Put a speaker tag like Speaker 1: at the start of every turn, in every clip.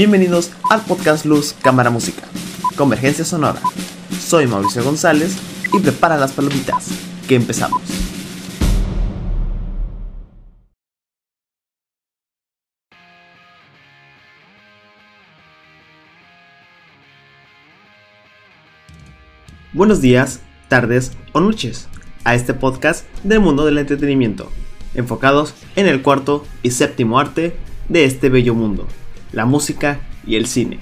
Speaker 1: Bienvenidos al podcast Luz Cámara Música, Convergencia Sonora. Soy Mauricio González y prepara las palomitas, que empezamos. Buenos días, tardes o noches a este podcast del mundo del entretenimiento, enfocados en el cuarto y séptimo arte de este bello mundo, la música y el cine.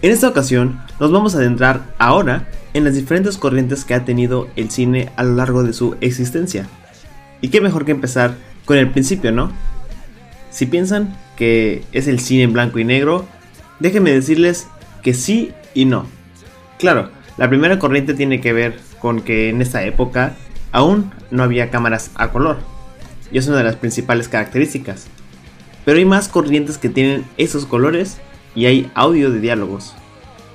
Speaker 1: En esta ocasión nos vamos a adentrar ahora en las diferentes corrientes que ha tenido el cine a lo largo de su existencia. Y qué mejor que empezar con el principio, ¿no? Si piensan que es el cine en blanco y negro, déjenme decirles que sí y no. Claro, la primera corriente tiene que ver con que en esta época aún no había cámaras a color, y es una de las principales características. Pero hay más corrientes que tienen esos colores y hay audio de diálogos.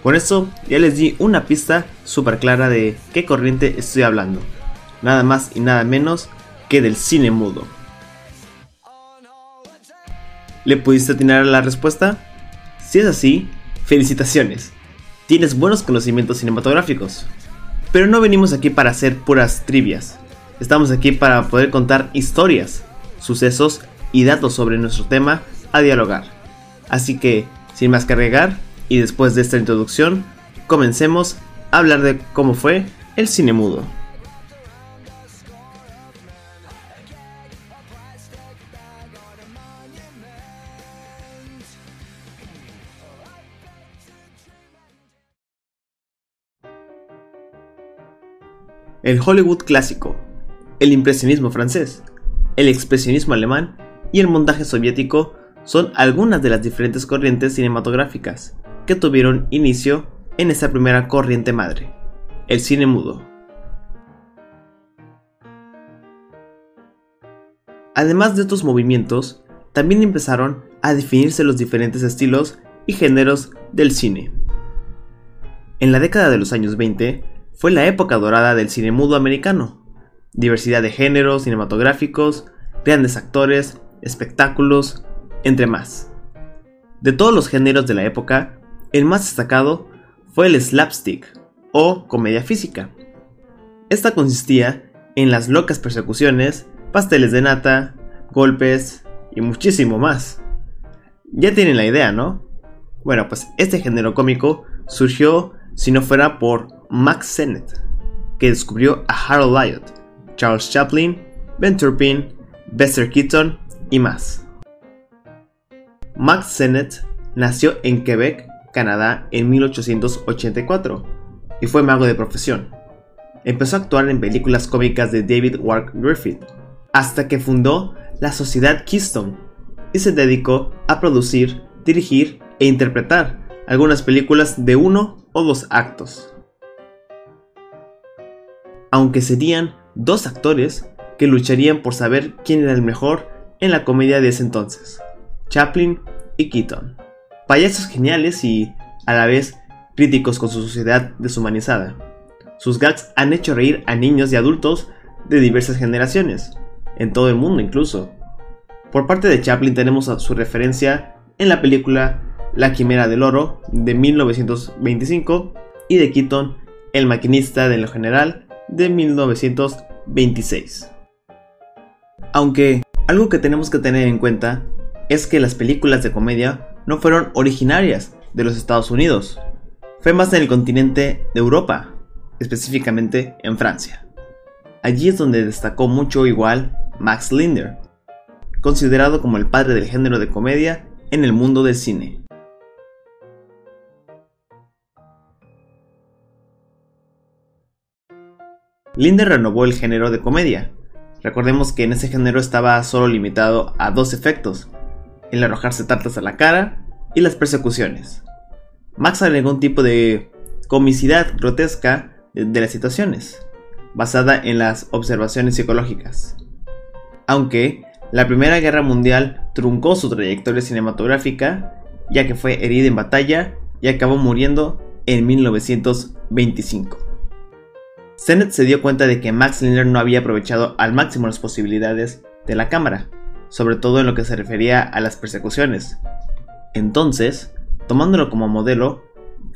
Speaker 1: Con eso ya les di una pista súper clara de qué corriente estoy hablando. Nada más y nada menos que del cine mudo. ¿Le pudiste atinar la respuesta? Si es así, felicitaciones. Tienes buenos conocimientos cinematográficos. Pero no venimos aquí para hacer puras trivias. Estamos aquí para poder contar historias, sucesos y datos sobre nuestro tema a dialogar. Así que, sin más que agregar, y después de esta introducción, comencemos a hablar de cómo fue el cine mudo. El Hollywood clásico, el impresionismo francés, el expresionismo alemán y el montaje soviético son algunas de las diferentes corrientes cinematográficas que tuvieron inicio en esta primera corriente madre, el cine mudo. Además de estos movimientos, también empezaron a definirse los diferentes estilos y géneros del cine. En la década de los años 20, fue la época dorada del cine mudo americano. Diversidad de géneros cinematográficos, grandes actores, espectáculos, entre más. De todos los géneros de la época, el más destacado fue el slapstick o comedia física. Esta consistía en las locas persecuciones, pasteles de nata, golpes y muchísimo más. Ya tienen la idea, ¿no? Bueno, pues este género cómico surgió si no fuera por Max Sennett, que descubrió a Harold Lloyd, Charles Chaplin, Ben Turpin, Buster Keaton y más. Max Sennett nació en Quebec, Canadá, en 1884 y fue mago de profesión. Empezó a actuar en películas cómicas de David Wark Griffith, hasta que fundó la Sociedad Keystone y se dedicó a producir, dirigir e interpretar algunas películas de uno o dos actos. Aunque serían dos actores que lucharían por saber quién era el mejor en la comedia de ese entonces, Chaplin y Keaton. Payasos geniales y, a la vez, críticos con su sociedad deshumanizada. Sus gags han hecho reír a niños y adultos de diversas generaciones, en todo el mundo incluso. Por parte de Chaplin tenemos su referencia en la película La Quimera del Oro de 1925 y de Keaton El Maquinista de lo General de 1926. Aunque algo que tenemos que tener en cuenta es que las películas de comedia no fueron originarias de los Estados Unidos, fue más en el continente de Europa, específicamente en Francia. Allí es donde destacó mucho igual Max Linder, considerado como el padre del género de comedia en el mundo del cine. Linder renovó el género de comedia. Recordemos que en ese género estaba solo limitado a dos efectos, el arrojarse tartas a la cara y las persecuciones. Max agregó un tipo de comicidad grotesca de las situaciones, basada en las observaciones psicológicas. Aunque la Primera Guerra Mundial truncó su trayectoria cinematográfica, ya que fue herida en batalla y acabó muriendo en 1925. Sennett se dio cuenta de que Max Linder no había aprovechado al máximo las posibilidades de la cámara, sobre todo en lo que se refería a las persecuciones, Entonces, tomándolo como modelo,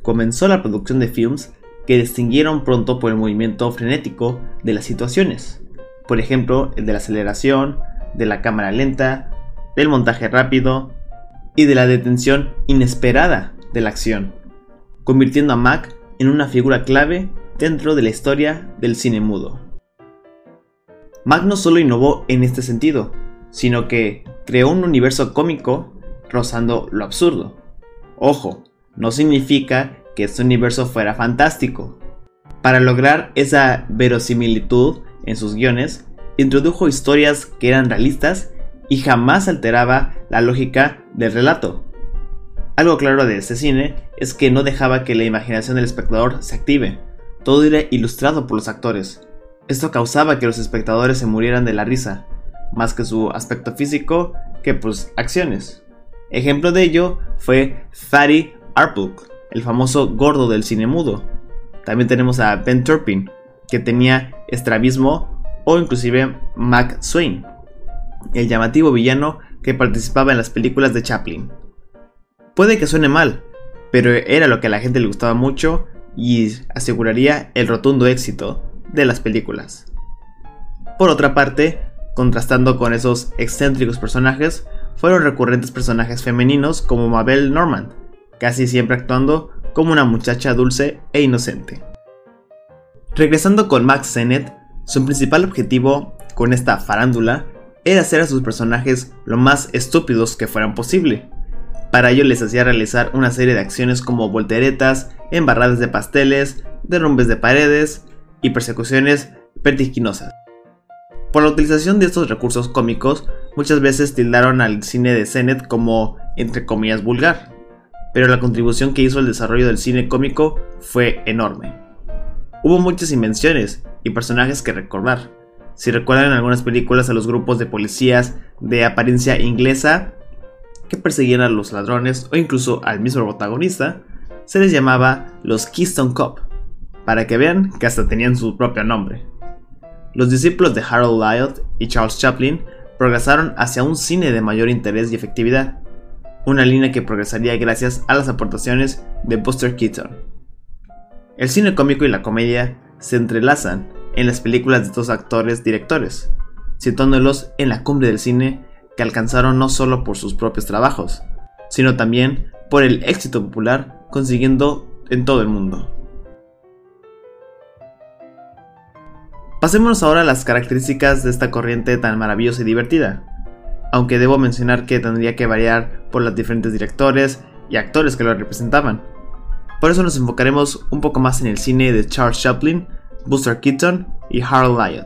Speaker 1: comenzó la producción de films que distinguieron pronto por el movimiento frenético de las situaciones. Por ejemplo, el de la aceleración, de la cámara lenta, del montaje rápido y de la detención inesperada de la acción, convirtiendo a Mac en una figura clave dentro de la historia del cine mudo. Mac no solo innovó en este sentido, sino que creó un universo cómico rozando lo absurdo. Ojo, no significa que este universo fuera fantástico. Para lograr esa verosimilitud en sus guiones, introdujo historias que eran realistas y jamás alteraba la lógica del relato. Algo claro de este cine es que no dejaba que la imaginación del espectador se active, todo era ilustrado por los actores. Esto causaba que los espectadores se murieran de la risa, más que su aspecto físico que pues acciones. Ejemplo de ello fue Fatty Arbuck, el famoso gordo del cine mudo. También tenemos a Ben Turpin, que tenía estrabismo, o inclusive Mac Swain, el llamativo villano que participaba en las películas de Chaplin. Puede que suene mal, pero era lo que a la gente le gustaba mucho y aseguraría el rotundo éxito de las películas. Por otra parte, contrastando con esos excéntricos personajes, fueron recurrentes personajes femeninos como Mabel Normand, casi siempre actuando como una muchacha dulce e inocente. Regresando con Max Sennett, su principal objetivo con esta farándula era hacer a sus personajes lo más estúpidos que fueran posible. Para ello les hacía realizar una serie de acciones como volteretas, embarradas de pasteles, derrumbes de paredes y persecuciones vertiginosas. Por la utilización de estos recursos cómicos, muchas veces tildaron al cine de Sennett como, entre comillas, vulgar, pero la contribución que hizo al desarrollo del cine cómico fue enorme. Hubo muchas invenciones y personajes que recordar. Si recuerdan algunas películas a los grupos de policías de apariencia inglesa que perseguían a los ladrones o incluso al mismo protagonista, se les llamaba los Keystone Cop, para que vean que hasta tenían su propio nombre. Los discípulos de Harold Lloyd y Charles Chaplin progresaron hacia un cine de mayor interés y efectividad, una línea que progresaría gracias a las aportaciones de Buster Keaton. El cine cómico y la comedia se entrelazan en las películas de estos actores directores, situándolos en la cumbre del cine que alcanzaron no solo por sus propios trabajos, sino también por el éxito popular consiguiendo en todo el mundo. Pasémonos ahora a las características de esta corriente tan maravillosa y divertida aunque debo mencionar que tendría que variar por los diferentes directores y actores que lo representaban. Por eso nos enfocaremos un poco más en el cine de Charles Chaplin, Buster Keaton y Harold Lloyd.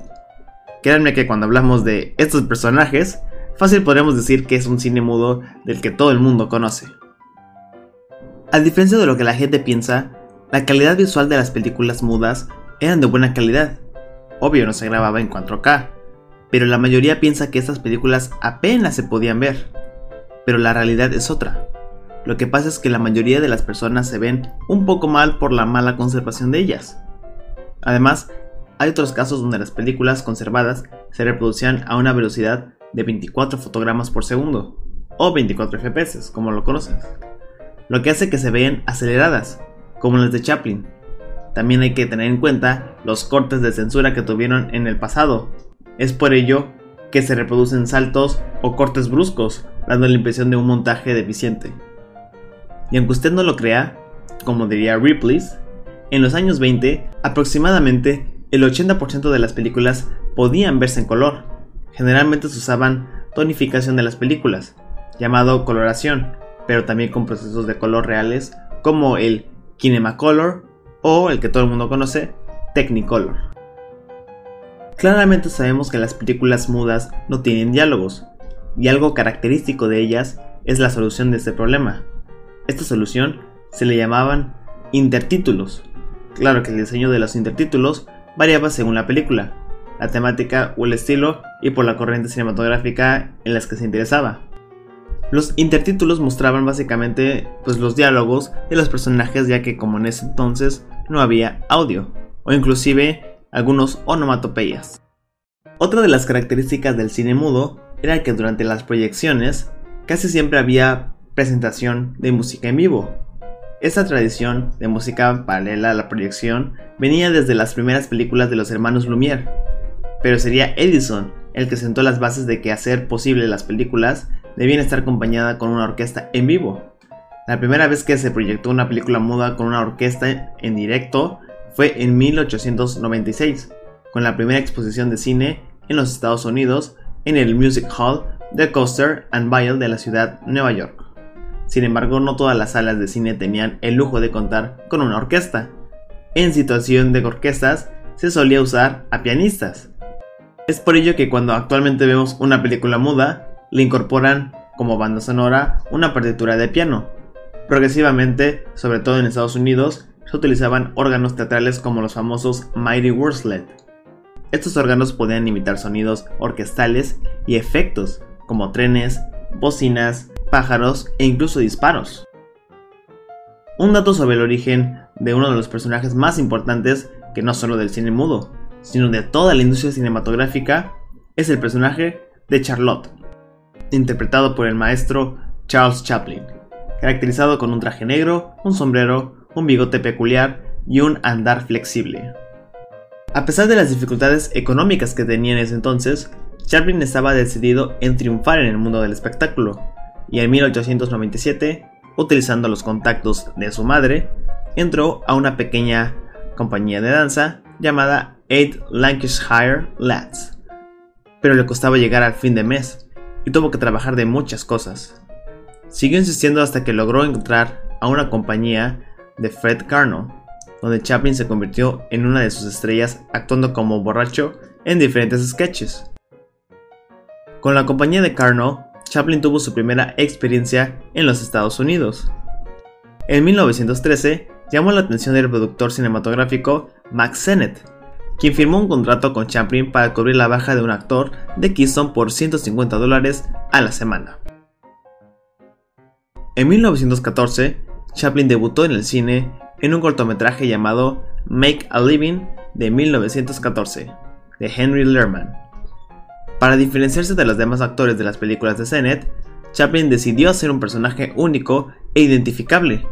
Speaker 1: Créanme que cuando hablamos de estos personajes, fácil podremos decir que es un cine mudo del que todo el mundo conoce. A diferencia de lo que la gente piensa, la calidad visual de las películas mudas eran de buena calidad. Obvio no se grababa en 4K, pero la mayoría piensa que estas películas apenas se podían ver. Pero la realidad es otra. Lo que pasa es que la mayoría de las personas se ven un poco mal por la mala conservación de ellas. Además, hay otros casos donde las películas conservadas se reproducían a una velocidad de 24 fotogramas por segundo, o 24 FPS, como lo conoces, lo que hace que se vean aceleradas, como las de Chaplin. También hay que tener en cuenta los cortes de censura que tuvieron en el pasado, es por ello que se reproducen saltos o cortes bruscos, dando la impresión de un montaje deficiente. Y aunque usted no lo crea, como diría Ripley, en los años 20 aproximadamente el 80% de las películas podían verse en color. Generalmente se usaban tonificación de las películas, llamado coloración, pero también con procesos de color reales como el Kinemacolor o el que todo el mundo conoce, Technicolor. Claramente sabemos que las películas mudas no tienen diálogos, y algo característico de ellas es la solución de este problema. Esta solución se le llamaban intertítulos. Claro que el diseño de los intertítulos variaba según la película, la temática o el estilo y por la corriente cinematográfica en las que se interesaba. Los intertítulos mostraban básicamente pues, los diálogos de los personajes ya que como en ese entonces no había audio, o inclusive algunos onomatopeyas. Otra de las características del cine mudo era que durante las proyecciones casi siempre había presentación de música en vivo. Esta tradición de música paralela a la proyección venía desde las primeras películas de los hermanos Lumière, pero sería Edison el que sentó las bases de que hacer posible las películas debían estar acompañada con una orquesta en vivo. La primera vez que se proyectó una película muda con una orquesta en directo fue en 1896, con la primera exposición de cine en los Estados Unidos en el Music Hall de Coaster and Bale de la ciudad de Nueva York. Sin embargo, no todas las salas de cine tenían el lujo de contar con una orquesta. En situación de orquestas se solía usar a pianistas. Es por ello que cuando actualmente vemos una película muda, le incorporan como banda sonora una partitura de piano. Progresivamente, sobre todo en Estados Unidos, se utilizaban órganos teatrales como los famosos Mighty Wurslet. Estos órganos podían imitar sonidos orquestales y efectos, como trenes, bocinas, pájaros e incluso disparos. Un dato sobre el origen de uno de los personajes más importantes, que no solo del cine mudo, sino de toda la industria cinematográfica, es el personaje de Charlotte, interpretado por el maestro Charles Chaplin, caracterizado con un traje negro, un sombrero, un bigote peculiar y un andar flexible. A pesar de las dificultades económicas que tenía en ese entonces, Chaplin estaba decidido en triunfar en el mundo del espectáculo, y en 1897, utilizando los contactos de su madre, entró a una pequeña compañía de danza llamada Eight Lancashire Lads. Pero le costaba llegar al fin de mes, y tuvo que trabajar de muchas cosas. Siguió insistiendo hasta que logró entrar a una compañía de Fred Carno, donde Chaplin se convirtió en una de sus estrellas actuando como borracho en diferentes sketches. Con la compañía de Carno, Chaplin tuvo su primera experiencia en los Estados Unidos. En 1913 llamó la atención del productor cinematográfico Max Sennett, quien firmó un contrato con Chaplin para cubrir la baja de un actor de Keystone por 150 dólares a la semana. En 1914, Chaplin debutó en el cine en un cortometraje llamado Make a Living de 1914, de Henry Lerman. Para diferenciarse de los demás actores de las películas de Sennett, Chaplin decidió hacer un personaje único e identificable,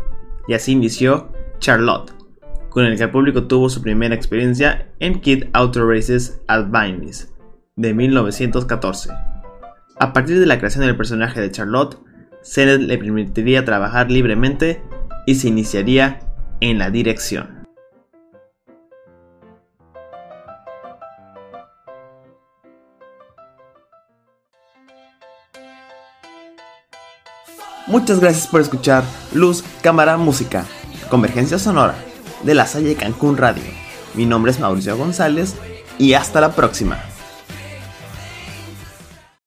Speaker 1: y así inició Charlotte, con el que el público tuvo su primera experiencia en Kid Auto Races at Venice, de 1914. A partir de la creación del personaje de Charlotte, Sennett le permitiría trabajar libremente y se iniciaría en la dirección. Muchas gracias por escuchar Luz, Cámara, Música, Convergencia Sonora de la Salle Cancún Radio. Mi nombre es Mauricio González y hasta la próxima.